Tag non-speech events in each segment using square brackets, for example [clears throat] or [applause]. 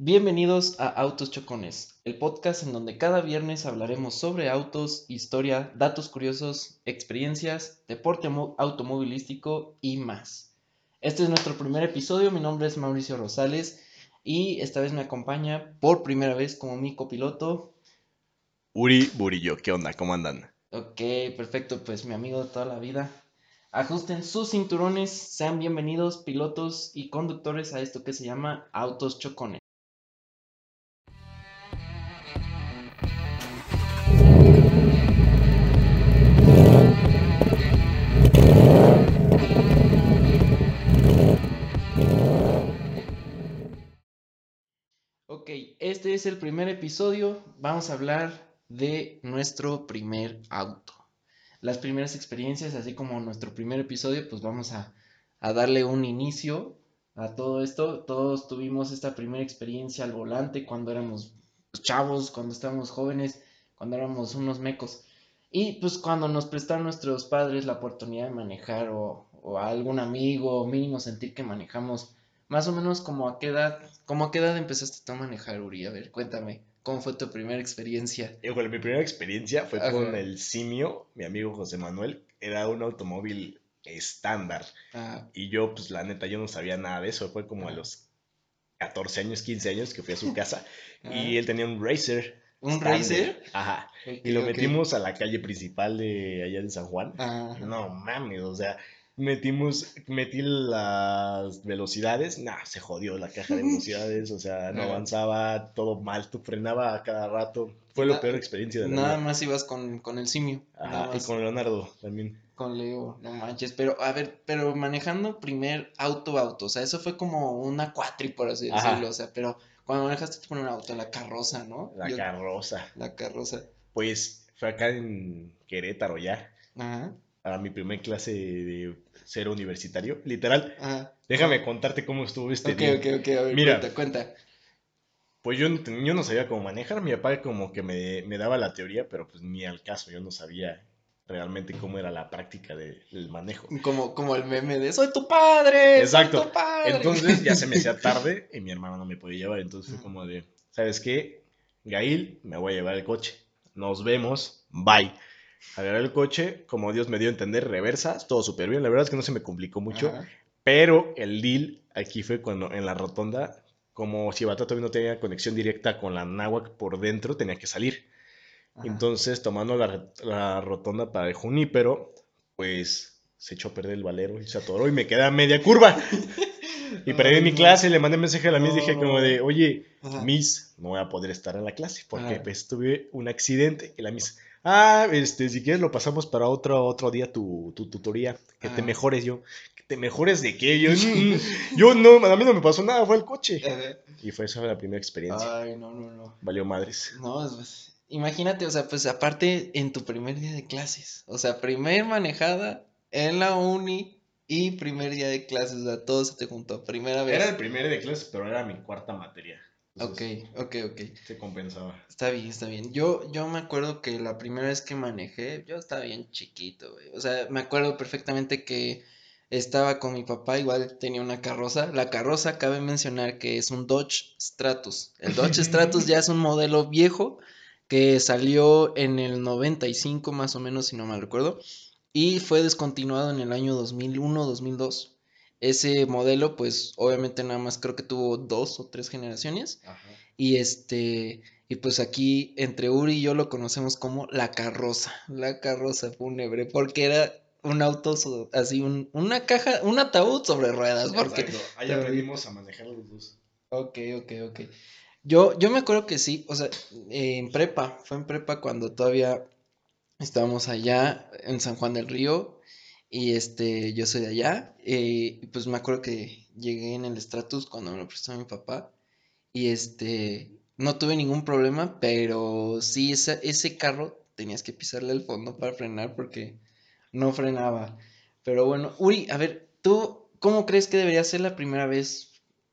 Bienvenidos a Autos Chocones, el podcast en donde cada viernes hablaremos sobre autos, historia, datos curiosos, experiencias, deporte automovilístico y más. Este es nuestro primer episodio, mi nombre es Mauricio Rosales y esta vez me acompaña por primera vez como mi copiloto. Uri Burillo, ¿qué onda? ¿Cómo andan? Ok, perfecto, pues mi amigo de toda la vida. Ajusten sus cinturones, sean bienvenidos pilotos y conductores a esto que se llama Autos Chocones. Este es el primer episodio. Vamos a hablar de nuestro primer auto. Las primeras experiencias, así como nuestro primer episodio, pues vamos a, darle un inicio a todo esto. Todos tuvimos esta primera experiencia al volante cuando éramos chavos, cuando estábamos jóvenes, cuando éramos unos mecos. Y pues cuando nos prestaron nuestros padres la oportunidad de manejar o, a algún amigo, mínimo sentir que manejamos más o menos como a qué edad, como a qué edad empezaste a manejar, Uri. A ver, cuéntame, ¿cómo fue tu primera experiencia? Híjole, mi primera experiencia fue con el Simio, mi amigo José Manuel. Era un automóvil estándar. Ah. Y yo, pues la neta, yo no sabía nada de eso. Fue como a los 14 años, 15 años que fui a su [laughs] casa. y él tenía un Racer. ¿Un Racer? Ajá. y lo metimos a la calle principal de allá de San Juan. No mames, o sea, metimos, metí las velocidades, nah, se jodió la caja de [laughs] velocidades, o sea, no avanzaba, todo mal, tú frenaba a cada rato, fue la peor experiencia de la Nada más ibas con, el simio. Ajá, y con Leonardo también. Con Leo, no manches, pero a ver, pero manejando primer auto auto, o sea, eso fue como una cuatri, por así decirlo, o sea, pero cuando manejaste con un auto, la carroza, ¿no? La carroza. La carroza. Pues fue acá en Querétaro ya. Ajá. A mi primer clase de ser universitario, literal. Déjame contarte cómo estuvo este día. Ok, ok, ok, a ver, Mira, cuenta, cuenta. Pues yo, yo no sabía cómo manejar, mi papá como que me, me, daba la teoría, pero pues ni al caso, yo no sabía realmente cómo era la práctica del manejo. Como, como el meme de soy tu padre. Exacto. tu padre. Entonces ya se me hacía [laughs] tarde y mi hermano no me podía llevar, entonces fue como de, ¿sabes qué? Gail, me voy a llevar el coche. Nos vemos, bye agarré el coche, como Dios me dio a entender, reversas, todo súper bien. La verdad es que no se me complicó mucho, pero el deal aquí fue cuando en la rotonda, como si Batata no tenía conexión directa con la náhuac por dentro, tenía que salir. Entonces, tomando la, rotonda para el Junípero, pues se echó a perder el valero y se atoró y me quedé a media curva. [laughs] y perdí mi clase, le mandé mensaje a la Miss, dije como de, oye, Miss, no voy a poder estar en la clase porque pues, tuve un accidente y la Miss Ah, este, si quieres lo pasamos para otro, otro día tu, tu tutoría. Que te ah. mejores yo. Que te mejores de qué. Yo, [laughs] yo no, a mí no me pasó nada, fue el coche. Y fue esa la primera experiencia. Ay, no, no, no. Valió madres. No, pues, imagínate, o sea, pues aparte en tu primer día de clases. O sea, primer manejada en la uni y primer día de clases. O sea, todo se te juntó. Primera vez. Era el primer día de clases, pero era mi cuarta materia ok, ok, ok. Se compensaba. Está bien, está bien. Yo, yo me acuerdo que la primera vez que manejé, yo estaba bien chiquito, güey. O sea, me acuerdo perfectamente que estaba con mi papá, igual tenía una carroza. La carroza, cabe mencionar que es un Dodge Stratus. El Dodge [laughs] Stratus ya es un modelo viejo que salió en el 95 más o menos, si no mal recuerdo. Y fue descontinuado en el año 2001-2002 ese modelo, pues obviamente nada más creo que tuvo dos o tres generaciones. Y este, y pues aquí entre Uri y yo lo conocemos como la carroza, la carroza fúnebre, porque era un auto así, un, una caja, un ataúd sobre ruedas. Porque ahí aprendimos a manejar los dos. Ok, ok, ok. Yo, yo me acuerdo que sí, o sea, en prepa, fue en prepa cuando todavía estábamos allá en San Juan del Río y este, yo soy de allá. Eh, y pues me acuerdo que llegué en el Stratus cuando me lo prestó mi papá. Y este, no tuve ningún problema, pero sí, ese carro tenías que pisarle al fondo para frenar porque no frenaba. Pero bueno, Uri, a ver, ¿tú cómo crees que debería ser la primera vez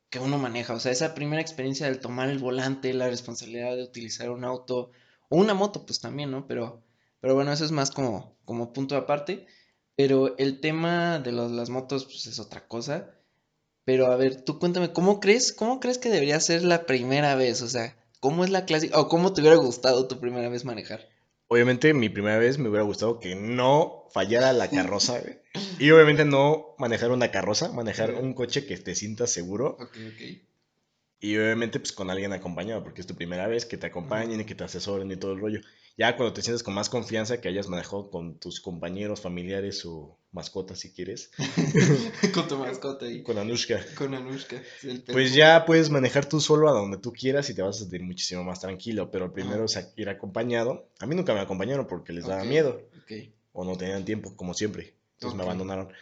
que uno maneja? O sea, esa primera experiencia del tomar el volante, la responsabilidad de utilizar un auto o una moto, pues también, ¿no? Pero, pero bueno, eso es más como, como punto aparte. Pero el tema de las motos, pues es otra cosa. Pero a ver, tú cuéntame, ¿cómo crees, cómo crees que debería ser la primera vez? O sea, ¿cómo es la clásica? ¿O cómo te hubiera gustado tu primera vez manejar? Obviamente, mi primera vez me hubiera gustado que no fallara la carroza. [laughs] Y obviamente no manejar una carroza, manejar un coche que te sientas seguro. Ok, ok. Y obviamente, pues con alguien acompañado, porque es tu primera vez, que te acompañen y que te asesoren y todo el rollo. Ya cuando te sientes con más confianza, que hayas manejado con tus compañeros, familiares o mascotas, si quieres, [laughs] Con tu mascota ahí. con Anushka. Con Anushka. Pues ya puedes manejar tú solo a donde tú quieras y te vas a sentir muchísimo más tranquilo. Pero primero es ir acompañado. A mí nunca me acompañaron porque les daba miedo Ok. o no tenían tiempo, como siempre. Entonces me abandonaron.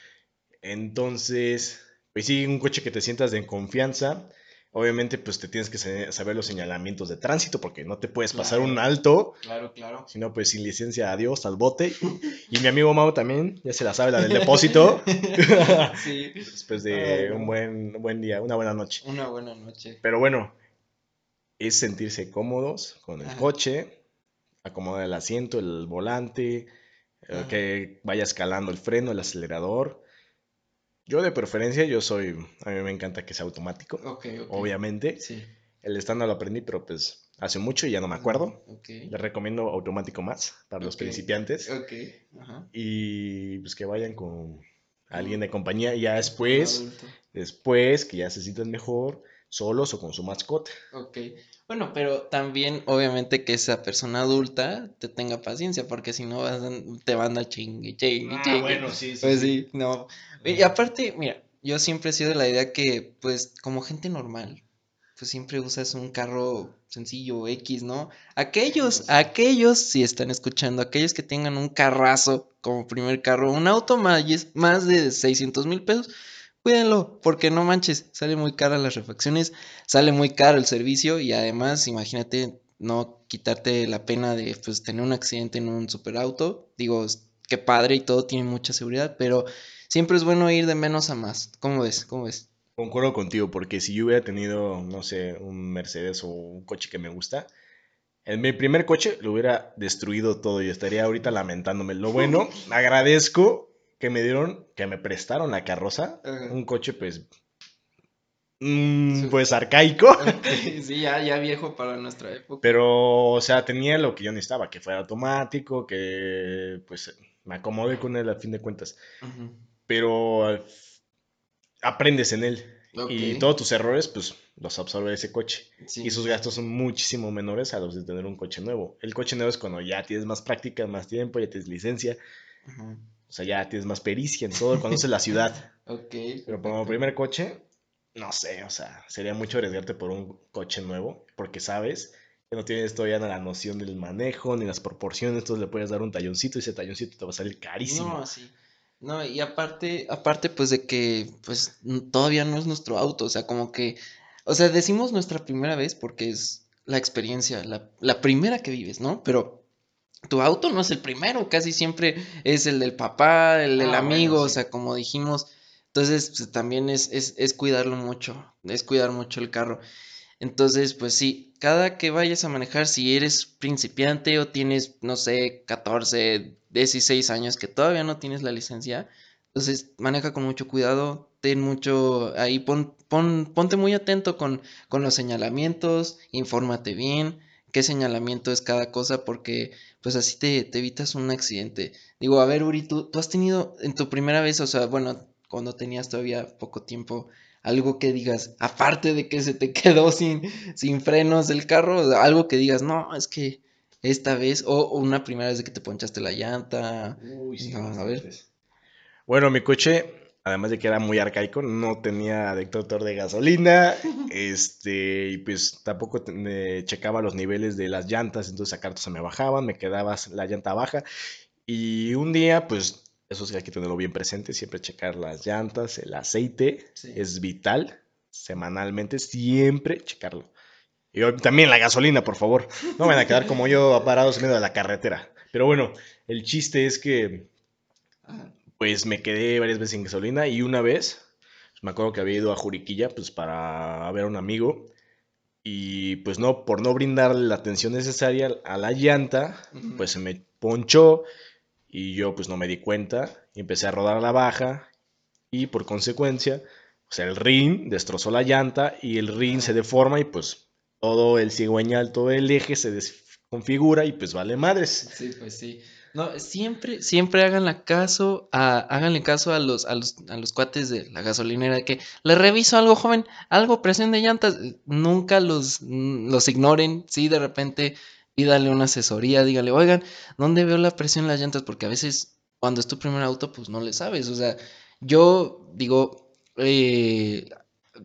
Entonces, pues sí, un coche que te sientas de confianza. Obviamente, pues te tienes que saber los señalamientos de tránsito porque no te puedes pasar Claro. un alto. Claro, claro. Si no, pues sin licencia, adiós al bote. Y mi amigo Mau también, ya se la sabe, la del depósito. [laughs] Sí. Después de Ay, no. un buen, buen día, una buena noche. Una buena noche. Pero bueno, es sentirse cómodos con el Ajá. coche, acomodar el asiento, el volante, eh, Ajá. que vaya escalando el freno, el acelerador. Yo de preferencia, yo soy, a mí me encanta que sea automático, Ok, ok. obviamente. Sí. El estándar lo aprendí, pero pues hace mucho y ya no me acuerdo. Ok. Les recomiendo automático más para los principiantes. Ok. Ajá. Y pues que vayan con alguien de compañía. Ya Un después, después que ya se sientan mejor, solos o con su mascota. Ok. Bueno, pero también obviamente que esa persona adulta te tenga paciencia, porque si no vas a- te van a chingue, chingue, chingue. Ah, sí, Pues sí, no. Y aparte, mira, yo siempre he sido de la idea que, pues, como gente normal, pues siempre usas un carro sencillo, X, ¿no? Aquellos, Sí. aquellos, si están escuchando, aquellos que tengan un carrazo como primer carro, un auto más, más de 600 mil pesos, cuídenlo, porque no manches, sale muy cara las refacciones, sale muy caro el servicio y además, imagínate no quitarte la pena de, pues, tener un accidente en un superauto. Digo, qué padre y todo, tiene mucha seguridad, pero siempre es bueno ir de menos a más. ¿Cómo ves? ¿Cómo ves? Concuerdo contigo, porque si yo hubiera tenido, no sé, un Mercedes o un coche que me gusta, en mi primer coche lo hubiera destruido todo y estaría ahorita lamentándome. Lo bueno, [laughs] agradezco que me dieron, que me prestaron la carroza, Ajá. un coche pues, mm, Sí. pues arcaico, Sí, ya, ya viejo para nuestra época. pero, o sea, tenía lo que yo necesitaba, que fuera automático, que pues me acomodé con él a fin de cuentas, pero aprendes en él. Y todos tus errores, pues los absorbe ese coche. sí. Y sus gastos son muchísimo menores a los de tener un coche nuevo. El coche nuevo es cuando ya tienes más práctica, más tiempo, ya tienes licencia. O sea, ya tienes más pericia en todo, conoces la ciudad. [laughs] Ok, Pero como primer coche, no sé, o sea, sería mucho arriesgarte por un coche nuevo, porque sabes que no tienes todavía la noción del manejo ni las proporciones, entonces le puedes dar un talloncito y ese talloncito te va a salir carísimo. No, sí. No, y aparte, aparte pues de que pues todavía no es nuestro auto, o sea, como que, o sea, decimos nuestra primera vez porque es la experiencia, la, la primera que vives, ¿no? Pero tu auto no es el primero, casi siempre es el del papá, el del Ah, bueno, amigo, o sea, como dijimos, entonces pues, también es, es, es cuidarlo mucho, es cuidar mucho el carro. Entonces, pues sí, cada que vayas a manejar, si eres principiante o tienes, no sé, 14, 16 años que todavía no tienes la licencia, entonces maneja con mucho cuidado, ten mucho, ahí pon, pon, ponte muy atento con, con los señalamientos, infórmate bien, qué señalamiento es cada cosa, porque pues así te, te evitas un accidente. Digo, a ver, Uri, ¿tú, tú has tenido en tu primera vez, o sea, bueno, cuando tenías todavía poco tiempo, algo que digas, aparte de que se te [laughs] quedó sin, sin frenos el carro, algo que digas, no, es que esta vez, o, o una primera vez de que te ponchaste la llanta. Uy, sí, No, a ver. Bueno, mi coche, además de que era muy arcaico, no tenía detector de gasolina, [laughs] este, y pues tampoco te- checaba los niveles de las llantas, entonces a cartas se me bajaban, me quedaba la llanta baja, y un día, pues, eso sí hay que tenerlo bien presente, siempre checar las llantas, el aceite, Sí. es vital, semanalmente, siempre checarlo. Y también la gasolina, por favor. No me van a quedar como yo [laughs] parados en medio de la carretera. Pero bueno, el chiste es que Ajá. Pues me quedé varias veces sin gasolina y una vez, me acuerdo que había ido a Juriquilla pues para ver a un amigo y pues no, por no brindarle la atención necesaria a la llanta, pues se me ponchó y yo pues no me di cuenta y empecé a rodar a la baja y por consecuencia O sea, el rin destrozó la llanta y el rin se deforma y pues todo el cigüeñal, todo el eje se desconfigura y pues vale madres. Sí, pues sí. No, siempre, siempre háganle caso a, háganle caso a los, a los, a los cuates de la gasolinera que le reviso algo, joven, algo, presión de llantas, nunca los, los ignoren, sí, de repente pídale una asesoría, dígale, oigan, ¿dónde veo la presión en las llantas? Porque a veces cuando es tu primer auto, pues no le sabes, o sea, yo digo, eh,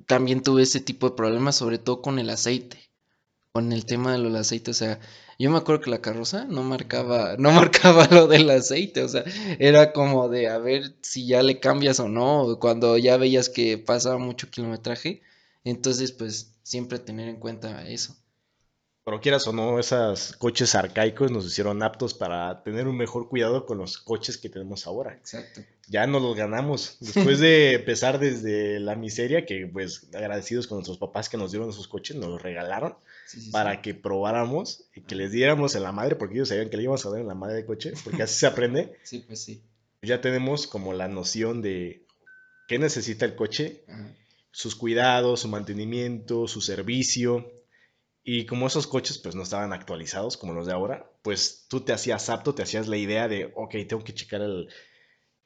también tuve ese tipo de problemas, sobre todo con el aceite, con el tema de los aceites, o sea, yo me acuerdo que la carroza no marcaba, no [laughs] marcaba lo del aceite, o sea, era como de a ver si ya le cambias o no, cuando ya veías que pasaba mucho kilometraje, entonces pues siempre tener en cuenta eso. Pero quieras o no, esos coches arcaicos nos hicieron aptos para tener un mejor cuidado con los coches que tenemos ahora. Exacto. Ya nos los ganamos. Después de empezar desde la miseria, que pues agradecidos con nuestros papás que nos dieron esos coches, nos los regalaron para que probáramos y que les diéramos en la madre, porque ellos sabían que le íbamos a dar en la madre de coche, porque así se aprende. [laughs] Sí, pues sí. Ya tenemos como la noción de qué necesita el coche, sus cuidados, su mantenimiento, su servicio. Y como esos coches pues no estaban actualizados como los de ahora, pues tú te hacías apto, te hacías la idea de, ok, tengo que checar el,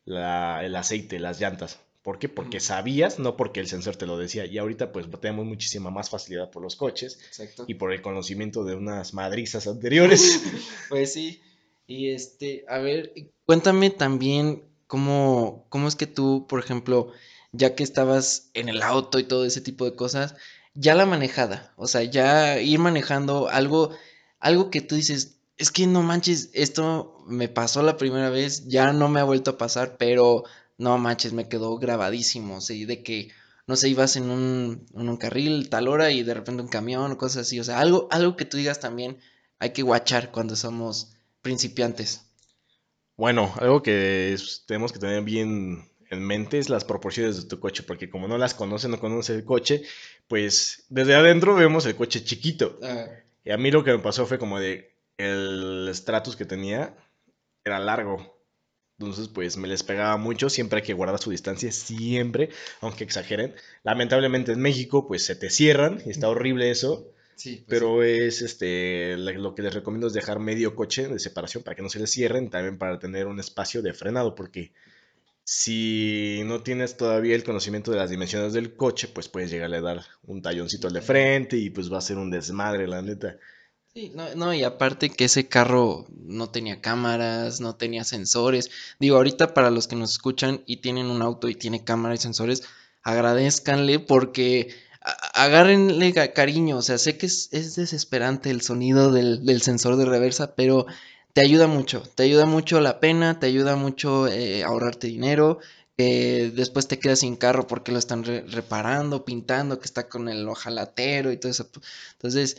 el aceite, las llantas. ¿Por qué? Porque sabías, no porque el sensor te lo decía. Y ahorita pues tenemos muchísima más facilidad por los coches Exacto. y por el conocimiento de unas madrizas anteriores. [laughs] pues sí. Y este, a ver, cuéntame también cómo, cómo es que tú, por ejemplo, ya que estabas en el auto y todo ese tipo de cosas, ya la manejada, o sea, ya ir manejando algo, algo que tú dices, es que no manches, esto me pasó la primera vez, ya no me ha vuelto a pasar, pero no manches, me quedó grabadísimo, ¿sí? de que, no sé, ibas en un, en un carril tal hora y de repente un camión o cosas así, o sea, algo, algo que tú digas también hay que guachar cuando somos principiantes. Bueno, algo que tenemos que tener bien en mente es las proporciones de tu coche, porque como no las conoce, no conoce el coche, pues desde adentro vemos el coche chiquito. Ah. Y a mí lo que me pasó fue como de el stratus que tenía era largo. Entonces, pues me les pegaba mucho. Siempre hay que guardar su distancia, siempre, aunque exageren. Lamentablemente en México, pues se te cierran y está horrible eso. Sí, pues pero es este lo que les recomiendo es dejar medio coche de separación para que no se les cierren, también para tener un espacio de frenado, porque si no tienes todavía el conocimiento de las dimensiones del coche, pues puedes llegarle a dar un talloncito al de frente y pues va a ser un desmadre, la neta. Sí, no, no, y aparte que ese carro no tenía cámaras, no tenía sensores. Digo, ahorita para los que nos escuchan y tienen un auto y tiene cámara y sensores, agradezcanle porque agárrenle cariño. O sea, sé que es, desesperante el sonido del, del, sensor de reversa, pero te ayuda mucho. Te ayuda mucho la pena, te ayuda mucho eh, ahorrarte dinero. que después te quedas sin carro porque lo están reparando, pintando, que está con el ojalatero y todo eso. Entonces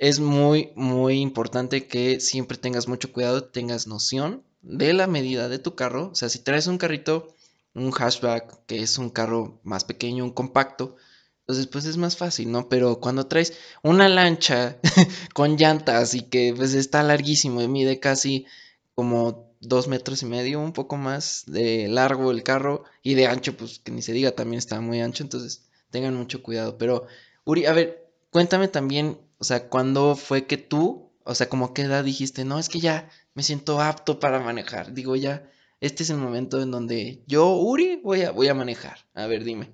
es muy, muy importante que siempre tengas mucho cuidado, tengas noción de la medida de tu carro. O sea, si traes un carrito, un hatchback, que es un carro más pequeño, un compacto, entonces pues es más fácil, ¿no? Pero cuando traes una lancha [laughs] con llantas y que pues está larguísimo y mide casi como dos metros y medio, un poco más de largo el carro y de ancho, pues que ni se diga, también está muy ancho, entonces tengan mucho cuidado. Pero, Uri, a ver, cuéntame también o sea, ¿cuándo fue que tú, o sea, como qué edad dijiste, no, es que ya me siento apto para manejar? Digo, ya, este es el momento en donde yo, Uri, voy a, voy a manejar. A ver, dime.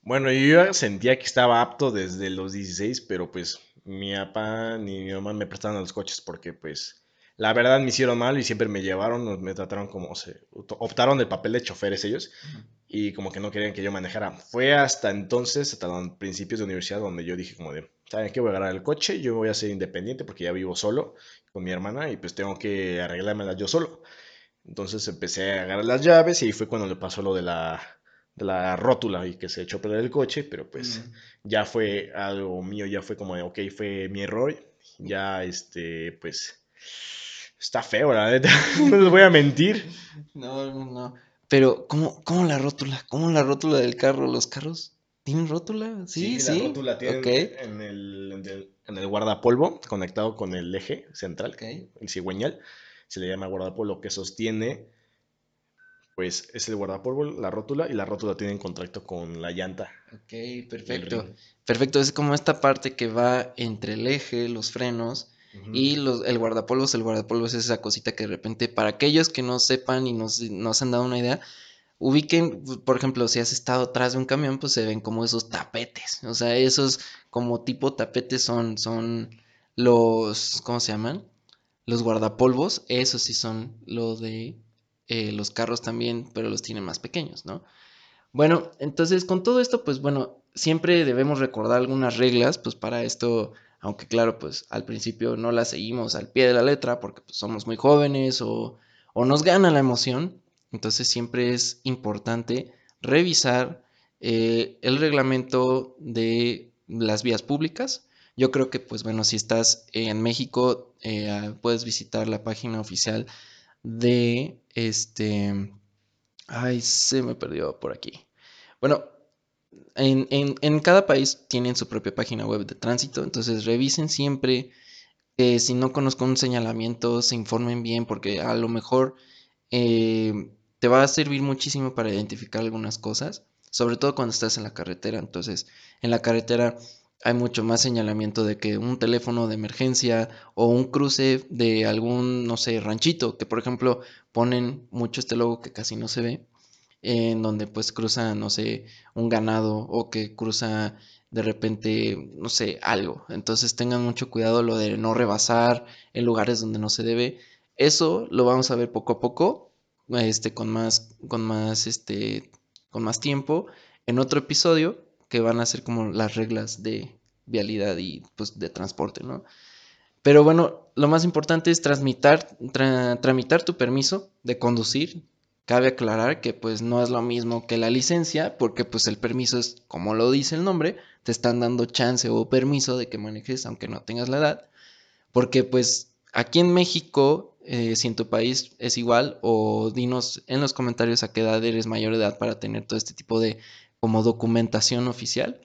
Bueno, yo sentía que estaba apto desde los 16, pero pues mi papá ni mi mamá me prestaron los coches porque pues la verdad me hicieron mal y siempre me llevaron, me trataron como, se optaron del papel de choferes ellos y como que no querían que yo manejara. Fue hasta entonces, hasta los principios de universidad, donde yo dije como de, ¿saben qué? Voy a agarrar el coche, yo voy a ser independiente porque ya vivo solo con mi hermana y pues tengo que arreglármelas yo solo. Entonces empecé a agarrar las llaves y fue cuando le pasó lo de la, de la rótula y que se echó a perder el coche, pero pues ya fue algo mío, ya fue como de, ok, fue mi error, ya este, pues... Está feo, la neta. [laughs] no les voy a mentir. No, no, no. Pero, ¿cómo, ¿cómo la rótula? ¿Cómo la rótula del carro? ¿Los carros tienen rótula? Sí, sí. La rótula tiene en, el, en, el, guardapolvo, conectado con el eje central, el cigüeñal. Se le llama guardapolvo que sostiene pues es el guardapolvo, la rótula, y la rótula tiene contacto con la llanta. Ok, perfecto. Perfecto, es como esta parte que va entre el eje, los frenos y los, el guardapolvos. El guardapolvos es esa cosita que de repente, para aquellos que no sepan y no, no se han dado una idea, ubiquen, por ejemplo, si has estado atrás de un camión, pues se ven como esos tapetes. O sea, esos como tipo tapetes son, son los, ¿cómo se llaman? Los guardapolvos. Esos sí son lo de eh, los carros también, pero los tienen más pequeños, ¿no? Bueno, entonces con todo esto, pues bueno, siempre debemos recordar algunas reglas, pues para esto, aunque claro, pues al principio no las seguimos al pie de la letra porque pues, somos muy jóvenes o, nos gana la emoción, entonces siempre es importante revisar eh, el reglamento de las vías públicas. Yo creo que, pues bueno, si estás en México, eh, puedes visitar la página oficial de este... Ay, se me perdió por aquí. Bueno, en, cada país tienen su propia página web de tránsito, entonces revisen siempre que si no conozco un señalamiento, se informen bien, porque a lo mejor eh, te va a servir muchísimo para identificar algunas cosas, sobre todo cuando estás en la carretera. Entonces, en la carretera hay mucho más señalamiento de que un teléfono de emergencia o un cruce de algún, no sé, ranchito, que por ejemplo ponen mucho este logo que casi no se ve, en donde pues cruza, no sé, un ganado o que cruza de repente, no sé, algo. Entonces tengan mucho cuidado lo de no rebasar en lugares donde no se debe. Eso lo vamos a ver poco a poco, este, con más, con más, este, con más tiempo en otro episodio que van a ser como las reglas de vialidad y pues de transporte, ¿no? Pero bueno, lo más importante es tramitar, tramitar tu permiso de conducir. Cabe aclarar que pues no es lo mismo que la licencia, porque pues el permiso es, como lo dice el nombre, te están dando chance o permiso de que manejes aunque no tengas la edad. Porque pues aquí en México, eh, si en tu país es igual, o dinos en los comentarios a qué edad eres mayor de edad para tener todo este tipo de como documentación oficial.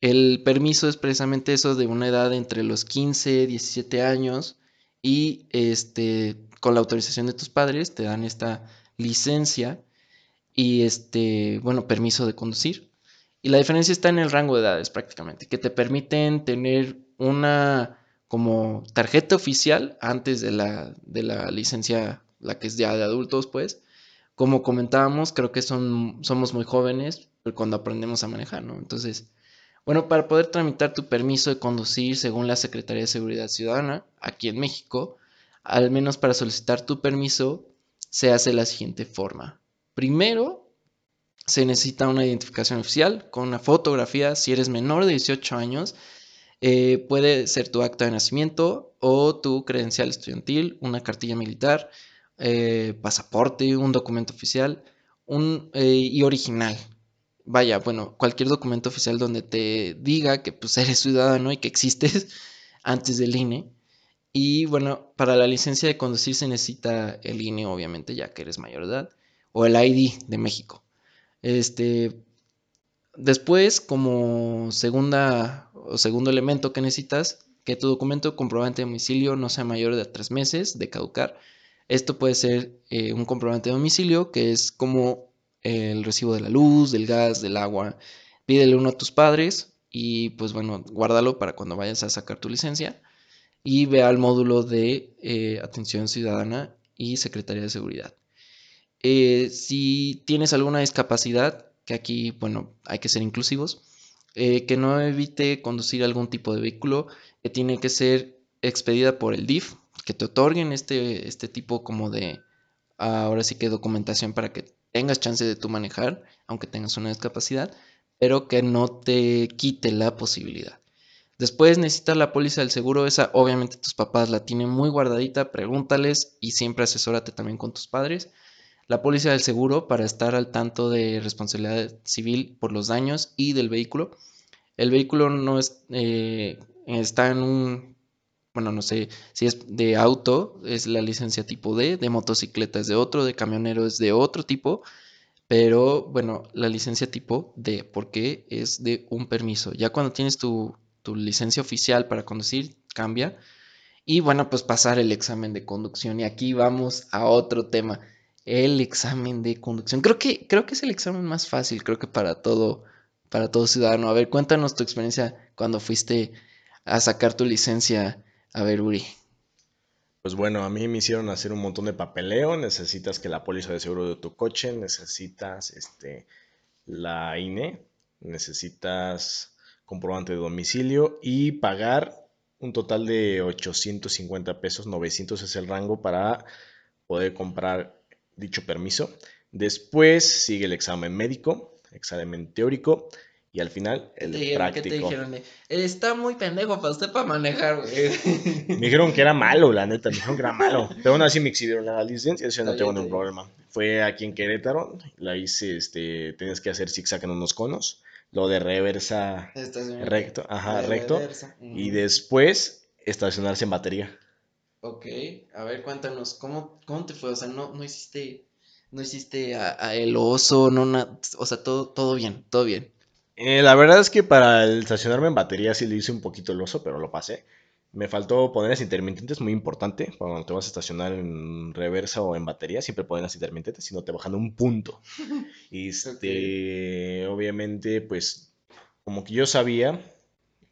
El permiso es precisamente eso de una edad entre los 15, 17 años y este con la autorización de tus padres te dan esta licencia y este, bueno, permiso de conducir. Y la diferencia está en el rango de edades prácticamente, que te permiten tener una como tarjeta oficial antes de la, de la licencia, la que es ya de adultos, pues. Como comentábamos, creo que son, somos muy jóvenes cuando aprendemos a manejar, ¿no? Entonces, bueno, para poder tramitar tu permiso de conducir según la Secretaría de Seguridad Ciudadana, aquí en México, al menos para solicitar tu permiso, se hace la siguiente forma. Primero, se necesita una identificación oficial con una fotografía. Si eres menor de 18 años, eh, puede ser tu acta de nacimiento o tu credencial estudiantil, una cartilla militar, eh, pasaporte, un documento oficial un, eh, y original, vaya, bueno, cualquier documento oficial donde te diga que pues eres ciudadano y que existes [laughs] antes del INE. Y bueno, para la licencia de conducir se necesita el INE, obviamente, ya que eres mayor de edad, o el ID de México. Este, después, como segunda o segundo elemento que necesitas, que tu documento comprobante de domicilio no sea mayor de tres meses de caducar. Esto puede ser eh, un comprobante de domicilio, que es como el recibo de la luz, del gas, del agua. Pídele uno a tus padres y pues bueno, guárdalo para cuando vayas a sacar tu licencia y ve al módulo de eh, atención ciudadana y Secretaría de Seguridad. Eh, si tienes alguna discapacidad, que aquí, bueno, hay que ser inclusivos, eh, que no evite conducir algún tipo de vehículo, que tiene que ser expedida por el DIF, que te otorguen este, este tipo como de, ahora sí que documentación para que tengas chance de tú manejar, aunque tengas una discapacidad, pero que no te quite la posibilidad. Después necesitas la póliza del seguro, esa obviamente tus papás la tienen muy guardadita, pregúntales y siempre asesórate también con tus padres. La póliza del seguro para estar al tanto de responsabilidad civil por los daños y del vehículo. El vehículo no es, eh, está en un bueno, no sé si es de auto, es la licencia tipo D, de motocicleta es de otro, de camionero es de otro tipo, pero bueno, la licencia tipo D, porque es de un permiso. Ya cuando tienes tu, licencia oficial para conducir, cambia. Y bueno, pues pasar el examen de conducción. Y aquí vamos a otro tema. El examen de conducción. Creo que, creo que es el examen más fácil, creo que para todo, para todo ciudadano. A ver, cuéntanos tu experiencia cuando fuiste a sacar tu licencia. A ver, Uri. Pues bueno, a mí me hicieron hacer un montón de papeleo. Necesitas que la póliza de seguro de tu coche, necesitas este, la INE, necesitas comprobante de domicilio y pagar un total de 850 pesos, 900 es el rango para poder comprar dicho permiso. Después sigue el examen médico, examen teórico y al final el práctico. ¿Qué te dijeron? Está muy pendejo para usted para manejar, güey. Me dijeron que era malo, la neta, me dijeron que era malo. Pero aún así me exhibieron la licencia, eso no tengo ningún problema. Fue aquí en Querétaro, la hice, este, tienes que hacer zigzag en unos conos. Lo de reversa recto, ajá, recto. Y después estacionarse en batería. Ok, a ver, cuéntanos, ¿cómo, cómo te fue? O sea, no, no hiciste, no hiciste a, el oso, no, o sea, todo, todo bien, todo bien. Eh, la verdad es que para el estacionarme en batería sí le hice un poquito el oso, pero lo pasé. Me faltó poner las intermitentes, muy importante. Cuando te vas a estacionar en reversa o en batería, siempre ponen las intermitentes, si no te bajan un punto. [laughs] Y este, obviamente, pues, como que yo sabía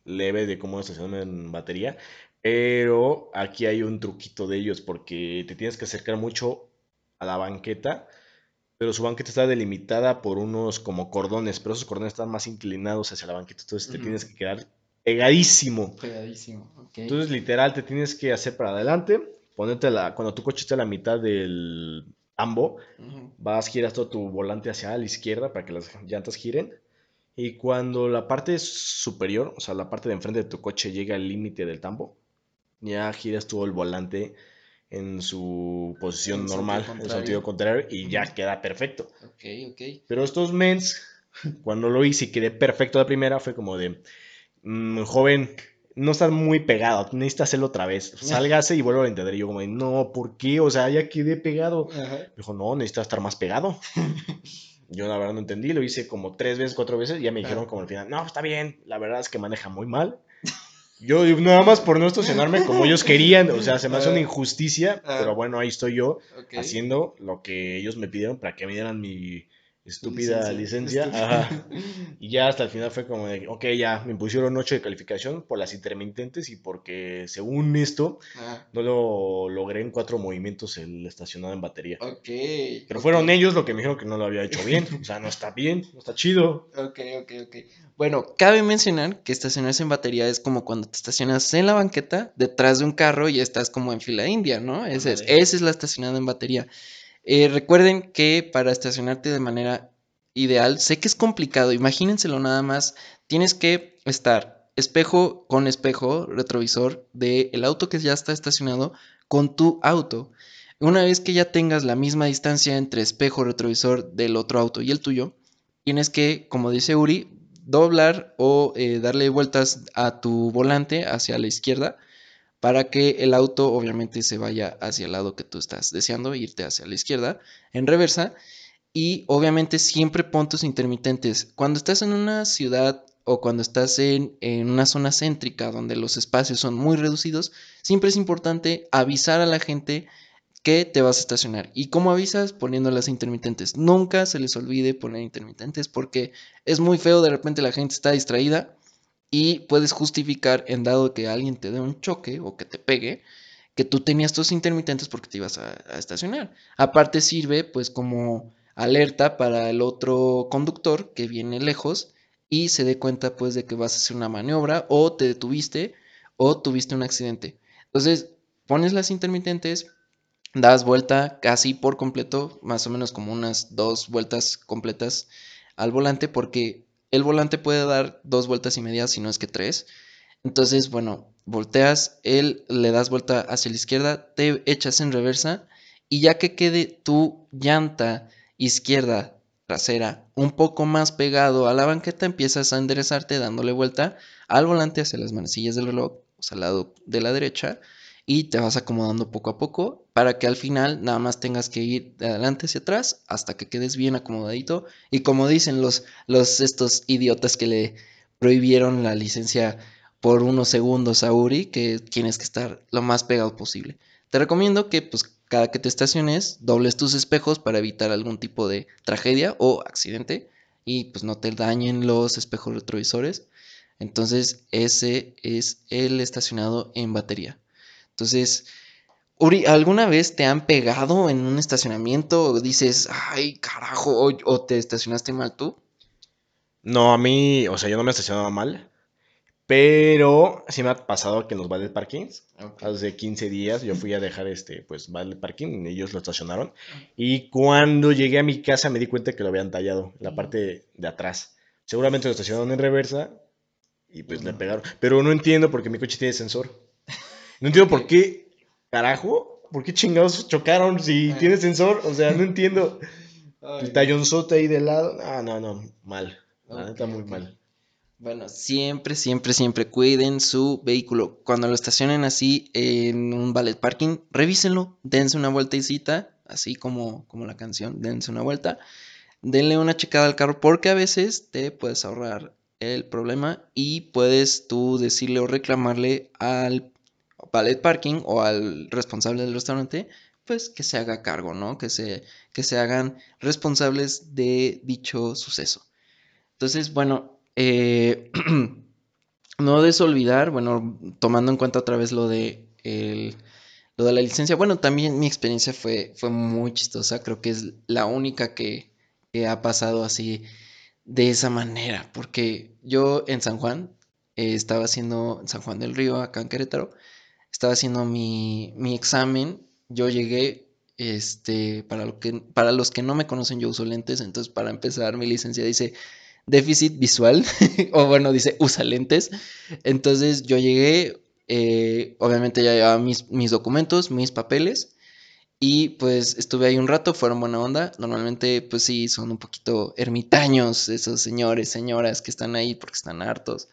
leve de cómo estacionarme en batería, pero aquí hay un truquito de ellos porque te tienes que acercar mucho a la banqueta, pero su banqueta está delimitada por unos como cordones, pero esos cordones están más inclinados hacia la banqueta, entonces te tienes que quedar pegadísimo. Pegadísimo, ok. Entonces literal te tienes que hacer para adelante, ponerte la, cuando tu coche está a la mitad del tambo, vas, giras todo tu volante hacia la izquierda para que las llantas giren. Y cuando la parte superior, o sea, la parte de enfrente de tu coche llega al límite del tambo, ya giras todo el volante en su posición normal, en sentido contrario, y ya queda perfecto. Ok, ok. Pero estos mens, cuando lo hice y quedé perfecto de primera, fue como de, mm, joven, no estás muy pegado, necesitas hacerlo otra vez. [laughs] Sálgase y vuelvo a entender. Y yo como, de, no, ¿por qué? O sea, ya quedé pegado. Me dijo, no, necesitas estar más pegado. [laughs] yo la verdad no entendí, lo hice como tres veces, cuatro veces, y ya me dijeron como al final, no, está bien, la verdad es que maneja muy mal. Yo nada más por no estacionarme como ellos [laughs] querían, o sea, se me hace una injusticia, pero bueno, ahí estoy yo haciendo lo que ellos me pidieron para que me dieran mi estúpida licencia. [laughs] Y ya hasta el final fue como de, ok, ya me pusieron 8 de calificación por las intermitentes y porque según esto no lo logré en cuatro movimientos el estacionado en batería. Ok. Pero fueron ellos lo que me dijeron que no lo había hecho bien. O sea, no está bien, no está chido. Ok, ok, ok. Bueno, cabe mencionar que estacionarse en batería es como cuando te estacionas en la banqueta detrás de un carro y estás como en fila india, ¿no? Esa es, esa es la estacionada en batería. Eh, recuerden que para estacionarte de manera ideal, sé que es complicado, imagínenselo nada más, tienes que estar espejo con espejo retrovisor del auto que ya está estacionado con tu auto. Una vez que ya tengas la misma distancia entre espejo retrovisor del otro auto y el tuyo, tienes que, como dice Uri, doblar o eh, darle vueltas a tu volante hacia la izquierda para que el auto obviamente se vaya hacia el lado que tú estás deseando, irte hacia la izquierda en reversa. Y obviamente siempre puntos intermitentes. Cuando estás en una ciudad o cuando estás en, en, una zona céntrica donde los espacios son muy reducidos, siempre es importante avisar a la gente que te vas a estacionar. ¿Y cómo avisas? Poniendo las intermitentes. Nunca se les olvide poner intermitentes porque es muy feo, de repente la gente está distraída y puedes justificar en dado que alguien te dé un choque o que te pegue, que tú tenías tus intermitentes porque te ibas a, estacionar. Aparte sirve pues como alerta para el otro conductor que viene lejos y se dé cuenta pues de que vas a hacer una maniobra o te detuviste o tuviste un accidente. Entonces pones las intermitentes, das vuelta casi por completo, más o menos como unas dos vueltas completas al volante porque el volante puede dar dos vueltas y media, si no es que tres. Entonces, bueno, volteas, él le das vuelta hacia la izquierda, te echas en reversa y ya que quede tu llanta izquierda trasera un poco más pegado a la banqueta, empiezas a enderezarte dándole vuelta al volante hacia las manecillas del reloj, o sea, al lado de la derecha, y te vas acomodando poco a poco para que al final nada más tengas que ir de adelante hacia atrás hasta que quedes bien acomodadito y como dicen los, los estos idiotas que le prohibieron la licencia por unos segundos a Uri que tienes que estar lo más pegado posible. Te recomiendo que pues cada que te estaciones dobles tus espejos para evitar algún tipo de tragedia o accidente y pues no te dañen los espejos retrovisores. Entonces ese es el estacionado en batería. Entonces, Uri, ¿alguna vez te han pegado en un estacionamiento o dices, ay, carajo, o, te estacionaste mal tú? No, a mí, o sea, yo no me estacionaba mal, pero sí me ha pasado que en los vales parkings, hace 15 días yo fui a dejar este, pues, vale parking, ellos lo estacionaron, y cuando llegué a mi casa me di cuenta que lo habían tallado, la parte de atrás. Seguramente lo estacionaron en reversa y pues le pegaron, pero no entiendo por qué mi coche tiene sensor. No entiendo por qué carajo, ¿por qué chingados chocaron si tiene sensor? O sea, no entiendo. [laughs] El tallonzote ahí de lado. Ah, no, no, mal. está muy mal. Bueno, siempre, siempre, siempre cuiden su vehículo. Cuando lo estacionen así en un ballet parking, revísenlo, dense una vueltecita, así como, como la canción, dense una vuelta. Denle una checada al carro porque a veces te puedes ahorrar el problema y puedes tú decirle o reclamarle al ballet parking o al responsable del restaurante, pues que se haga cargo, ¿no? Que se, que se hagan responsables de dicho suceso. Entonces, bueno, eh, [clears throat] no des olvidar, bueno, tomando en cuenta otra vez lo de, lo de la licencia, bueno, también mi experiencia fue, fue muy chistosa, creo que es la única que, ha pasado así de esa manera, porque yo en San Juan, eh, estaba haciendo en San Juan del Río, acá en Querétaro, estaba haciendo mi, examen, yo llegué, este, para, lo que, para los que no me conocen, yo uso lentes, entonces para empezar mi licencia dice déficit visual, [laughs] o bueno, dice usa lentes, entonces yo llegué, eh, obviamente ya llevaba mis, mis documentos, mis papeles, y pues estuve ahí un rato, fueron buena onda. Normalmente, pues sí, son un poquito ermitaños esos señores, señoras que están ahí porque están hartos.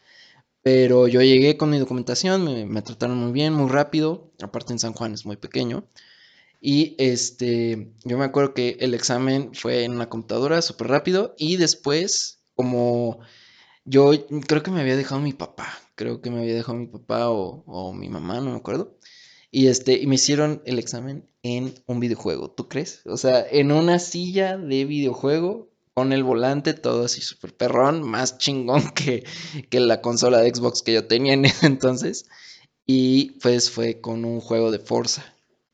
Pero yo llegué con mi documentación, me, trataron muy bien, muy rápido. Aparte en San Juan es muy pequeño. Y este, yo me acuerdo que el examen fue en una computadora súper rápido. Y después, como yo creo que me había dejado mi papá, creo que me había dejado mi papá o, o mi mamá, no me acuerdo. Y este, y me hicieron el examen en un videojuego, ¿tú crees? O sea, en una silla de videojuego con el volante, todo así súper perrón, más chingón que, que la consola de Xbox que yo tenía en ese entonces. Y pues fue con un juego de Forza.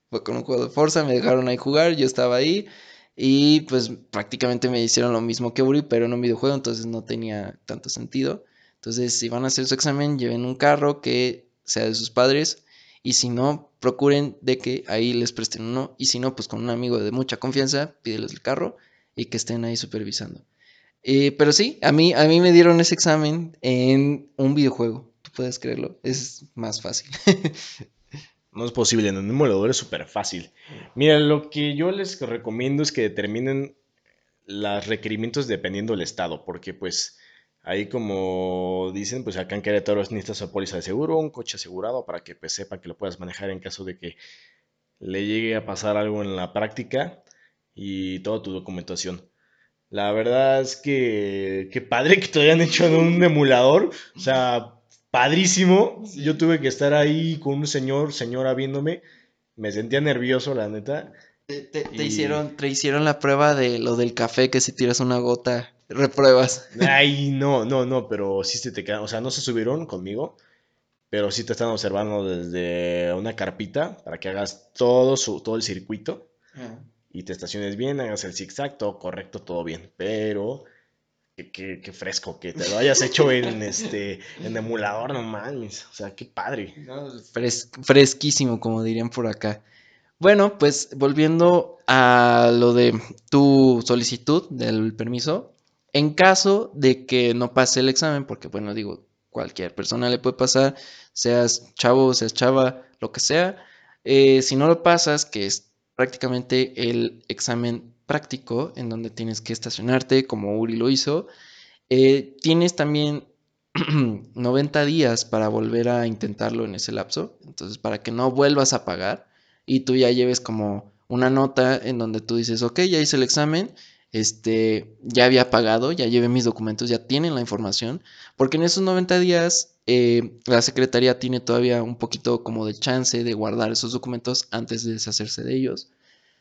Fue con un juego de Forza, me dejaron ahí jugar, yo estaba ahí. Y pues prácticamente me hicieron lo mismo que Uri, pero en un videojuego, entonces no tenía tanto sentido. Entonces, si van a hacer su examen, lleven un carro que sea de sus padres. Y si no, procuren de que ahí les presten uno. Y si no, pues con un amigo de mucha confianza, pídeles el carro y que estén ahí supervisando. Eh, pero sí, a mí, a mí me dieron ese examen en un videojuego. Tú puedes creerlo, es más fácil. [laughs] no es posible, en un emulador es súper fácil. Mira, lo que yo les recomiendo es que determinen los requerimientos dependiendo del estado, porque pues ahí como dicen, pues acá en Querétaro necesitas una póliza de seguro, un coche asegurado para que pues, sepa que lo puedas manejar en caso de que le llegue a pasar algo en la práctica y toda tu documentación. La verdad es que qué padre que te hayan hecho en un emulador. O sea, padrísimo. Yo tuve que estar ahí con un señor, señora viéndome. Me sentía nervioso, la neta. Te, hicieron, te hicieron la prueba de lo del café, que si tiras una gota, repruebas. Ay, no, no, no, pero sí se te quedan. O sea, no se subieron conmigo, pero sí te están observando desde una carpita para que hagas todo, su, todo el circuito. Ah y te estaciones bien, hagas el zigzag, todo correcto, todo bien. Pero qué, fresco que te lo hayas hecho en [laughs] este en emulador, no mames. O sea, qué padre. fresquísimo, como dirían por acá. Bueno, pues volviendo a lo de tu solicitud del permiso, en caso de que no pase el examen, porque bueno, digo, cualquier persona le puede pasar, seas chavo, seas chava, lo que sea, eh, si no lo pasas, que es prácticamente el examen práctico en donde tienes que estacionarte como Uri lo hizo. Eh, tienes también [clears throat] 90 días para volver a intentarlo en ese lapso, entonces para que no vuelvas a pagar y tú ya lleves como una nota en donde tú dices, ok, ya hice el examen, este, ya había pagado, ya llevé mis documentos, ya tienen la información, porque en esos 90 días eh, la secretaría tiene todavía un poquito como de chance de guardar esos documentos antes de deshacerse de ellos.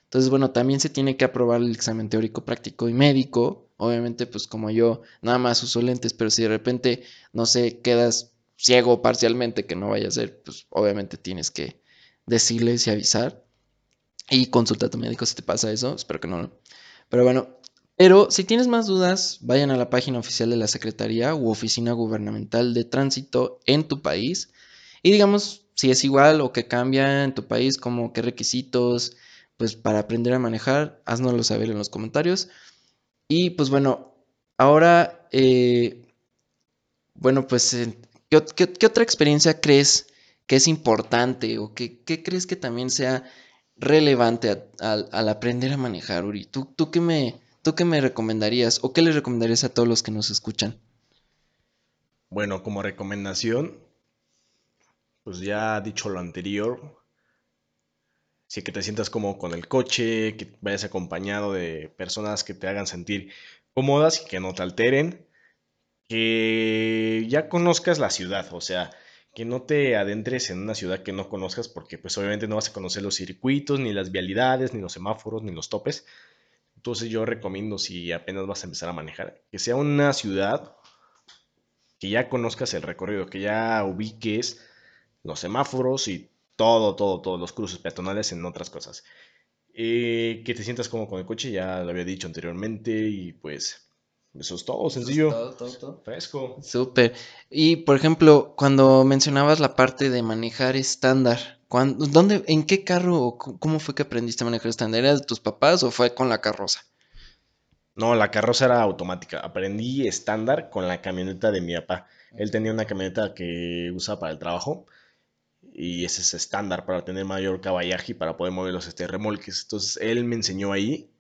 Entonces, bueno, también se tiene que aprobar el examen teórico, práctico y médico. Obviamente, pues como yo nada más uso lentes, pero si de repente, no sé, quedas ciego parcialmente que no vaya a ser, pues obviamente tienes que decirles y avisar. Y consulta a tu médico si te pasa eso, espero que no. Pero bueno, pero si tienes más dudas, vayan a la página oficial de la Secretaría u Oficina Gubernamental de Tránsito en tu país y digamos si es igual o que cambia en tu país, como qué requisitos, pues para aprender a manejar, haznoslo saber en los comentarios. Y pues bueno, ahora, eh, bueno, pues, eh, ¿qué, otra experiencia crees que es importante o qué, crees que también sea relevante al aprender a manejar, Uri? ¿Tú, tú qué me ¿Tú qué me recomendarías o qué les recomendarías a todos los que nos escuchan? Bueno, como recomendación, pues ya dicho lo anterior, si que te sientas como con el coche, que vayas acompañado de personas que te hagan sentir cómodas y que no te alteren, que ya conozcas la ciudad, o sea, que no te adentres en una ciudad que no conozcas porque pues obviamente no vas a conocer los circuitos, ni las vialidades, ni los semáforos, ni los topes. Entonces yo recomiendo si apenas vas a empezar a manejar, que sea una ciudad que ya conozcas el recorrido, que ya ubiques los semáforos y todo, todo, todos los cruces peatonales en otras cosas. Eh, que te sientas como con el coche, ya lo había dicho anteriormente y pues eso es todo, sencillo. todo, todo, todo. Fresco. Súper. Y por ejemplo, cuando mencionabas la parte de manejar estándar, ¿Dónde, ¿En qué carro o cómo fue que aprendiste a manejar estándar? ¿Era de tus papás o fue con la carroza? No, la carroza era automática. Aprendí estándar con la camioneta de mi papá. Él tenía una camioneta que usa para el trabajo y ese es estándar para tener mayor caballaje y para poder mover los este, remolques. Entonces él me enseñó ahí.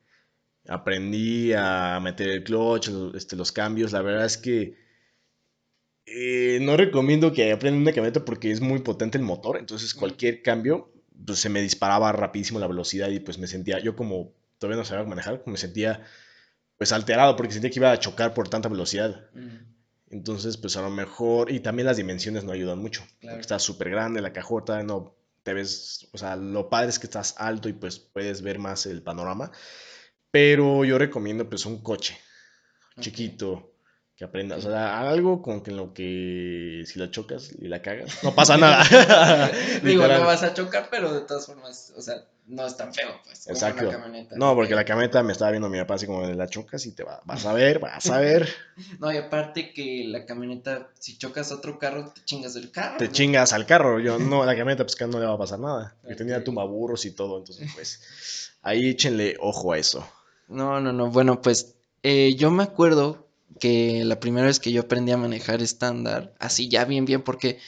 Aprendí a meter el clutch, este, los cambios. La verdad es que eh, no recomiendo que aprendan una camioneta porque es muy potente el motor, entonces cualquier cambio pues, se me disparaba rapidísimo la velocidad y pues me sentía, yo como todavía no sabía manejar, me sentía pues alterado porque sentía que iba a chocar por tanta velocidad. Entonces pues a lo mejor, y también las dimensiones no ayudan mucho, está súper grande la cajota, no te ves, o sea, lo padre es que estás alto y pues puedes ver más el panorama, pero yo recomiendo pues un coche chiquito que aprenda. O sea, algo con que en lo que si la chocas y la cagas, no pasa [laughs] nada. [laughs] Digo, no vas a chocar, pero de todas formas, o sea, no es tan feo, pues. Exacto. no, porque la camioneta me estaba viendo mi papá así como de la chocas y te va, vas a ver, vas a ver. [laughs] no, y aparte que la camioneta, si chocas a otro carro, te chingas el carro. Te chingas al carro. Yo, no, la camioneta, pues que no le va a pasar nada. Yo tenía tumbaburros y todo, entonces, pues, ahí échenle ojo a eso. No, no, no. Bueno, pues, eh, yo me acuerdo que la primera vez que yo aprendí a manejar estándar, así ya bien, bien, porque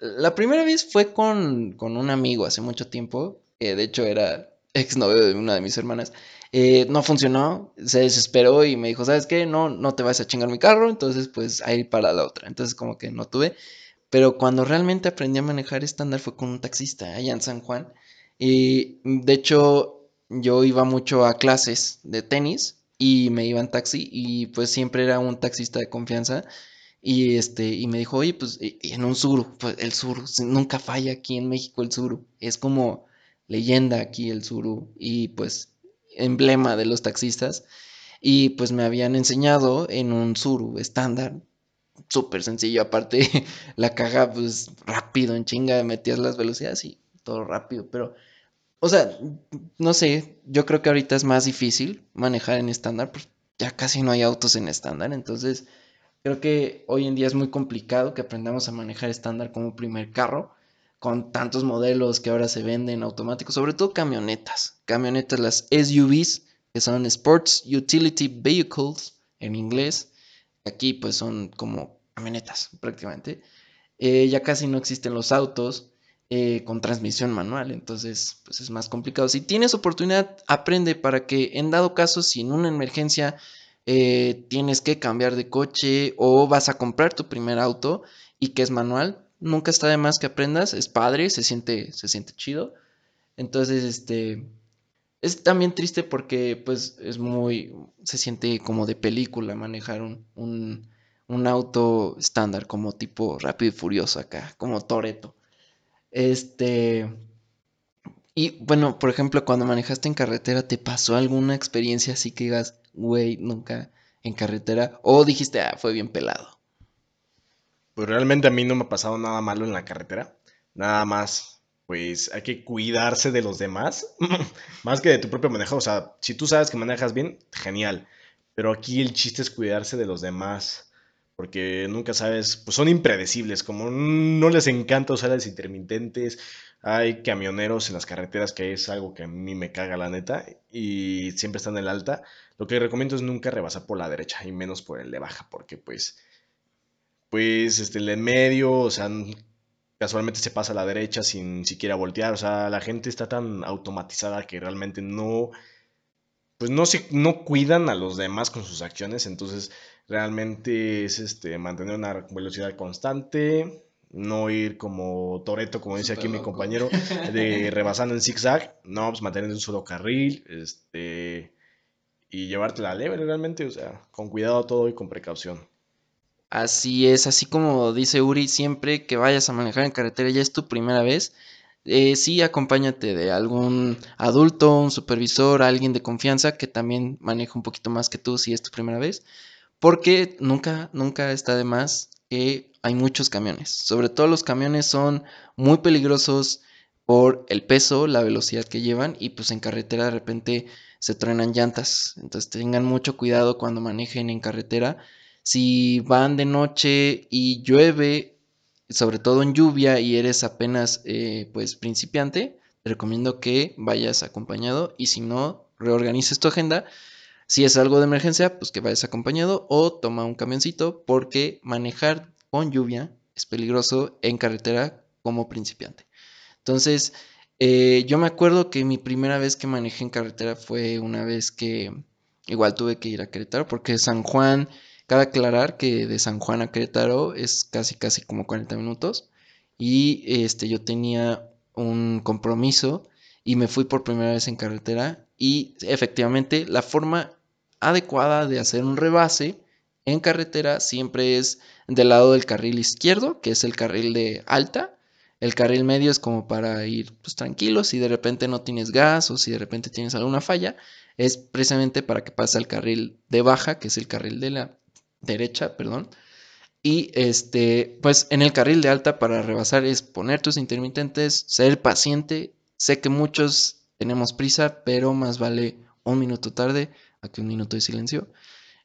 la primera vez fue con, un amigo hace mucho tiempo, que de hecho era [laughs] exnovio de una de mis hermanas. Eh, no funcionó, se desesperó y me dijo, ¿sabes qué? No, no te vas a chingar mi carro, entonces pues ahí para la otra. Entonces como que no tuve. Pero cuando realmente aprendí a manejar estándar fue con un taxista allá en San Juan. Y de hecho yo iba mucho a clases de tenis y me iba en taxi y pues siempre era un taxista de confianza y este y me dijo, "Oye, pues en un suru, pues el suru nunca falla aquí en México el suru, es como leyenda aquí el suru y pues emblema de los taxistas y pues me habían enseñado en un suru estándar súper sencillo, aparte [laughs] la caja pues rápido en chinga, metías las velocidades y todo rápido, pero o sea, no sé, yo creo que ahorita es más difícil manejar en estándar, pues ya casi no hay autos en estándar, entonces creo que hoy en día es muy complicado que aprendamos a manejar estándar como primer carro, con tantos modelos que ahora se venden automáticos, sobre todo camionetas, camionetas, las SUVs, que son Sports Utility Vehicles en inglés, aquí pues son como camionetas prácticamente, eh, ya casi no existen los autos, eh, con transmisión manual, entonces pues es más complicado. Si tienes oportunidad, aprende para que en dado caso, si en una emergencia eh, tienes que cambiar de coche o vas a comprar tu primer auto y que es manual, nunca está de más que aprendas, es padre, se siente, se siente chido. Entonces, este, es también triste porque pues es muy, se siente como de película manejar un, un auto estándar, como tipo rápido y furioso acá, como Toreto. Este. Y bueno, por ejemplo, cuando manejaste en carretera, ¿te pasó alguna experiencia así que digas, güey, nunca en carretera? O dijiste, ah, fue bien pelado. Pues realmente a mí no me ha pasado nada malo en la carretera. Nada más, pues hay que cuidarse de los demás. [laughs] más que de tu propio manejo. O sea, si tú sabes que manejas bien, genial. Pero aquí el chiste es cuidarse de los demás. Porque nunca sabes, pues son impredecibles. Como no les encanta usar las intermitentes. Hay camioneros en las carreteras que es algo que a mí me caga la neta. Y siempre están en el alta. Lo que recomiendo es nunca rebasar por la derecha y menos por el de baja. Porque pues, pues este, el de medio, o sea, casualmente se pasa a la derecha sin siquiera voltear. O sea, la gente está tan automatizada que realmente no pues no se no cuidan a los demás con sus acciones, entonces realmente es este mantener una velocidad constante, no ir como Toreto, como dice aquí mi compañero, de rebasando en zigzag, no, pues mantener un solo carril, este y llevarte la leve realmente, o sea, con cuidado todo y con precaución. Así es, así como dice Uri, siempre que vayas a manejar en carretera ya es tu primera vez, eh, sí acompáñate de algún adulto, un supervisor, alguien de confianza que también maneja un poquito más que tú si es tu primera vez, porque nunca, nunca está de más que hay muchos camiones. Sobre todo los camiones son muy peligrosos por el peso, la velocidad que llevan y pues en carretera de repente se truenan llantas. Entonces tengan mucho cuidado cuando manejen en carretera. Si van de noche y llueve sobre todo en lluvia y eres apenas eh, pues principiante, te recomiendo que vayas acompañado y si no, reorganices tu agenda. Si es algo de emergencia, pues que vayas acompañado o toma un camioncito porque manejar con lluvia es peligroso en carretera como principiante. Entonces, eh, yo me acuerdo que mi primera vez que manejé en carretera fue una vez que igual tuve que ir a Querétaro porque San Juan Cabe aclarar que de San Juan a Querétaro es casi casi como 40 minutos. Y este yo tenía un compromiso y me fui por primera vez en carretera. Y efectivamente la forma adecuada de hacer un rebase en carretera siempre es del lado del carril izquierdo, que es el carril de alta. El carril medio es como para ir pues, tranquilo, si de repente no tienes gas o si de repente tienes alguna falla, es precisamente para que pase al carril de baja, que es el carril de la derecha, perdón. Y este, pues en el carril de alta para rebasar es poner tus intermitentes, ser paciente. Sé que muchos tenemos prisa, pero más vale un minuto tarde a que un minuto de silencio.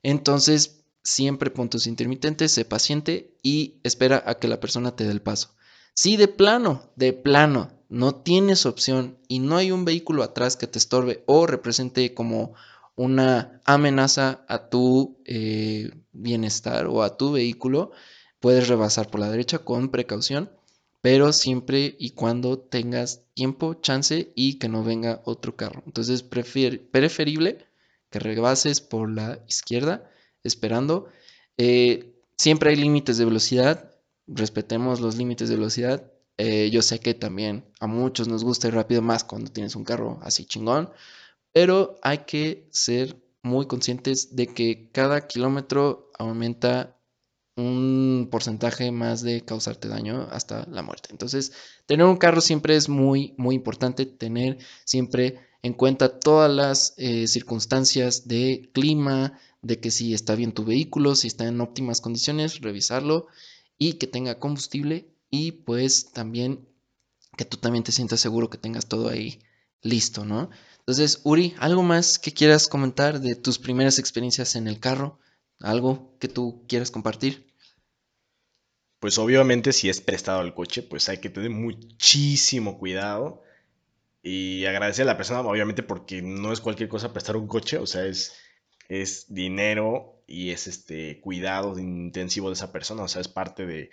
Entonces, siempre pon tus intermitentes, sé paciente y espera a que la persona te dé el paso. Si de plano, de plano, no tienes opción y no hay un vehículo atrás que te estorbe o represente como una amenaza a tu eh, bienestar o a tu vehículo, puedes rebasar por la derecha con precaución, pero siempre y cuando tengas tiempo, chance y que no venga otro carro. Entonces es preferible que rebases por la izquierda esperando. Eh, siempre hay límites de velocidad, respetemos los límites de velocidad. Eh, yo sé que también a muchos nos gusta ir rápido más cuando tienes un carro así chingón, pero hay que ser muy conscientes de que cada kilómetro aumenta un porcentaje más de causarte daño hasta la muerte. Entonces, tener un carro siempre es muy, muy importante, tener siempre en cuenta todas las eh, circunstancias de clima, de que si está bien tu vehículo, si está en óptimas condiciones, revisarlo y que tenga combustible y pues también que tú también te sientas seguro que tengas todo ahí listo, ¿no? Entonces, Uri, ¿algo más que quieras comentar de tus primeras experiencias en el carro? ¿Algo que tú quieras compartir? Pues obviamente si es prestado el coche, pues hay que tener muchísimo cuidado y agradecer a la persona, obviamente porque no es cualquier cosa prestar un coche, o sea, es, es dinero y es este cuidado intensivo de esa persona, o sea, es parte de,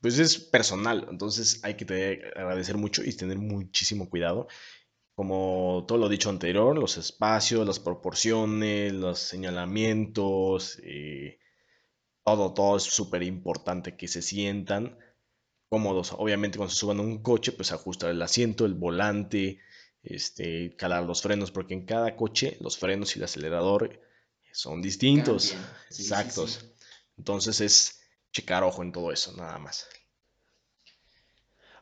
pues es personal, entonces hay que agradecer mucho y tener muchísimo cuidado como todo lo dicho anterior, los espacios, las proporciones, los señalamientos, eh, todo, todo es súper importante que se sientan cómodos. Obviamente cuando se suban a un coche, pues ajustar el asiento, el volante, este, calar los frenos, porque en cada coche los frenos y el acelerador son distintos, exactos. Entonces es checar ojo en todo eso, nada más.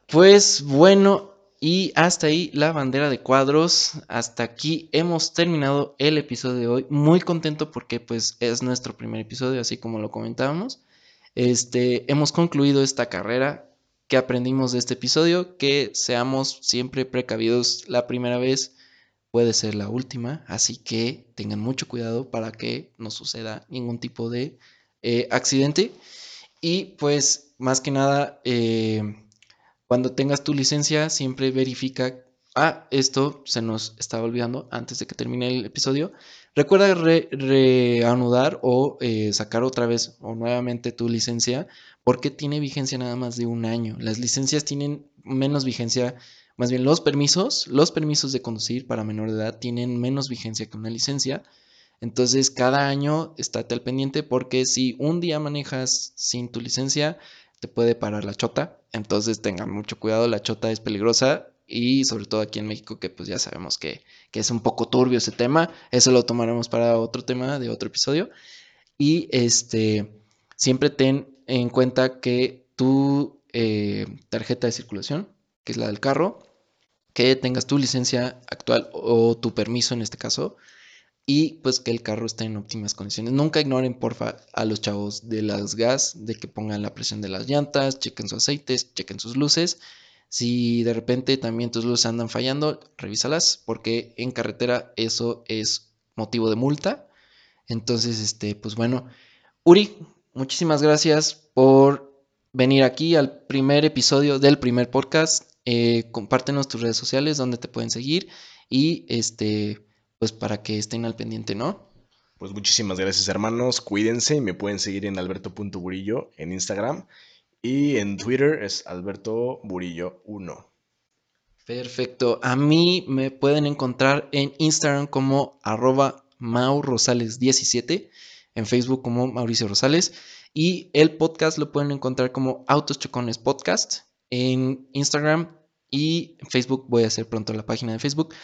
Pues bueno, y hasta ahí la bandera de cuadros. Hasta aquí hemos terminado el episodio de hoy. Muy contento porque pues es nuestro primer episodio, así como lo comentábamos. Este, hemos concluido esta carrera. que aprendimos de este episodio? Que seamos siempre precavidos la primera vez. Puede ser la última, así que tengan mucho cuidado para que no suceda ningún tipo de eh, accidente. Y pues más que nada, eh, cuando tengas tu licencia, siempre verifica, ah, esto se nos estaba olvidando antes de que termine el episodio. Recuerda reanudar o eh, sacar otra vez o nuevamente tu licencia porque tiene vigencia nada más de un año. Las licencias tienen menos vigencia, más bien los permisos, los permisos de conducir para menor de edad tienen menos vigencia que una licencia. Entonces cada año estate al pendiente porque si un día manejas sin tu licencia, te puede parar la chota. Entonces tengan mucho cuidado, la chota es peligrosa y sobre todo aquí en México que pues ya sabemos que, es un poco turbio ese tema. Eso lo tomaremos para otro tema de otro episodio. Y este, siempre ten en cuenta que tu eh, tarjeta de circulación, que es la del carro, que tengas tu licencia actual o tu permiso en este caso, y pues que el carro esté en óptimas condiciones. Nunca ignoren, porfa, a los chavos de las gas, de que pongan la presión de las llantas, chequen sus aceites, chequen sus luces. Si de repente también tus luces andan fallando, revísalas, porque en carretera eso es motivo de multa. Entonces, este, pues bueno, Uri, muchísimas gracias por venir aquí al primer episodio del primer podcast. Eh, compártenos tus redes sociales donde te pueden seguir y este pues para que estén al pendiente, ¿no? Pues muchísimas gracias hermanos, cuídense, me pueden seguir en alberto.burillo en Instagram y en Twitter es Alberto Burillo 1. Perfecto, a mí me pueden encontrar en Instagram como arroba maurosales17, en Facebook como Mauricio Rosales y el podcast lo pueden encontrar como Autos Chocones Podcast en Instagram y en Facebook voy a hacer pronto la página de Facebook.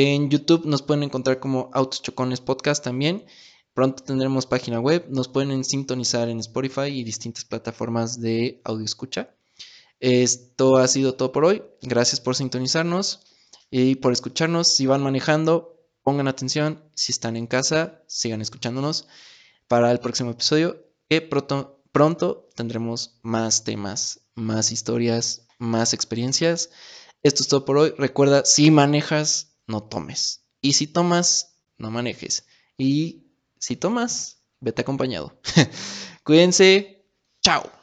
En YouTube nos pueden encontrar como Autos Chocones Podcast también. Pronto tendremos página web. Nos pueden sintonizar en Spotify y distintas plataformas de audio escucha. Esto ha sido todo por hoy. Gracias por sintonizarnos y por escucharnos. Si van manejando, pongan atención. Si están en casa, sigan escuchándonos para el próximo episodio. Que pronto, pronto tendremos más temas, más historias, más experiencias. Esto es todo por hoy. Recuerda, si manejas, no tomes. Y si tomas, no manejes. Y si tomas, vete acompañado. [laughs] Cuídense. Chao.